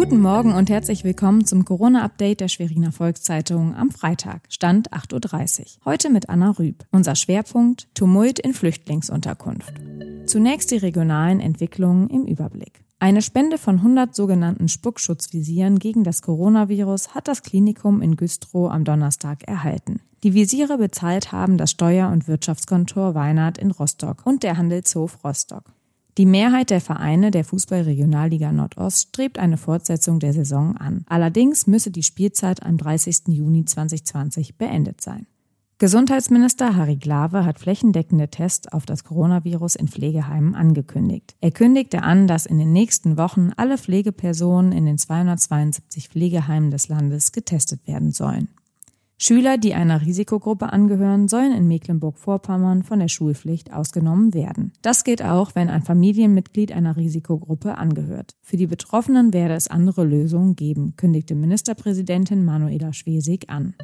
Guten Morgen und herzlich willkommen zum Corona-Update der Schweriner Volkszeitung am Freitag, Stand 8.30 Uhr. Heute mit Anna Rüb. Unser Schwerpunkt Tumult in Flüchtlingsunterkunft. Zunächst die regionalen Entwicklungen im Überblick. Eine Spende von 100 sogenannten Spuckschutzvisieren gegen das Coronavirus hat das Klinikum in Güstrow am Donnerstag erhalten. Die Visiere bezahlt haben das Steuer- und Wirtschaftskontor Weinert in Rostock und der Handelshof Rostock. Die Mehrheit der Vereine der Fußball-Regionalliga Nordost strebt eine Fortsetzung der Saison an. Allerdings müsse die Spielzeit am 30. Juni 2020 beendet sein. Gesundheitsminister Harry Glawe hat flächendeckende Tests auf das Coronavirus in Pflegeheimen angekündigt. Er kündigte an, dass in den nächsten Wochen alle Pflegepersonen in den 272 Pflegeheimen des Landes getestet werden sollen. Schüler, die einer Risikogruppe angehören, sollen in Mecklenburg-Vorpommern von der Schulpflicht ausgenommen werden. Das gilt auch, wenn ein Familienmitglied einer Risikogruppe angehört. Für die Betroffenen werde es andere Lösungen geben, kündigte Ministerpräsidentin Manuela Schwesig an.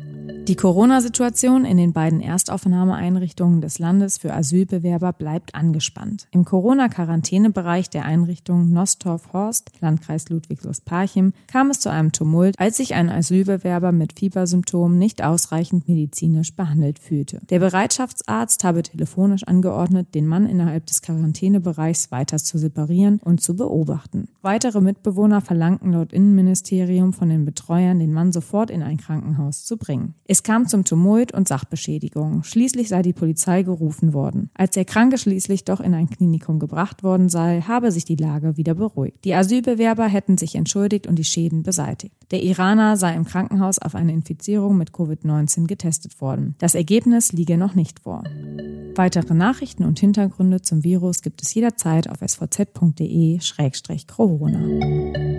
Die Corona-Situation in den beiden Erstaufnahmeeinrichtungen des Landes für Asylbewerber bleibt angespannt. Im Corona-Quarantänebereich der Einrichtung Nostorf-Horst, Landkreis Ludwigslust-Parchim, kam es zu einem Tumult, als sich ein Asylbewerber mit Fiebersymptomen nicht ausreichend medizinisch behandelt fühlte. Der Bereitschaftsarzt habe telefonisch angeordnet, den Mann innerhalb des Quarantänebereichs weiter zu separieren und zu beobachten. Weitere Mitbewohner verlangten laut Innenministerium von den Betreuern, den Mann sofort in ein Krankenhaus zu bringen. Es kam zum Tumult und Sachbeschädigung. Schließlich sei die Polizei gerufen worden. Als der Kranke schließlich doch in ein Klinikum gebracht worden sei, habe sich die Lage wieder beruhigt. Die Asylbewerber hätten sich entschuldigt und die Schäden beseitigt. Der Iraner sei im Krankenhaus auf eine Infizierung mit Covid-19 getestet worden. Das Ergebnis liege noch nicht vor. Weitere Nachrichten und Hintergründe zum Virus gibt es jederzeit auf svz.de-corona.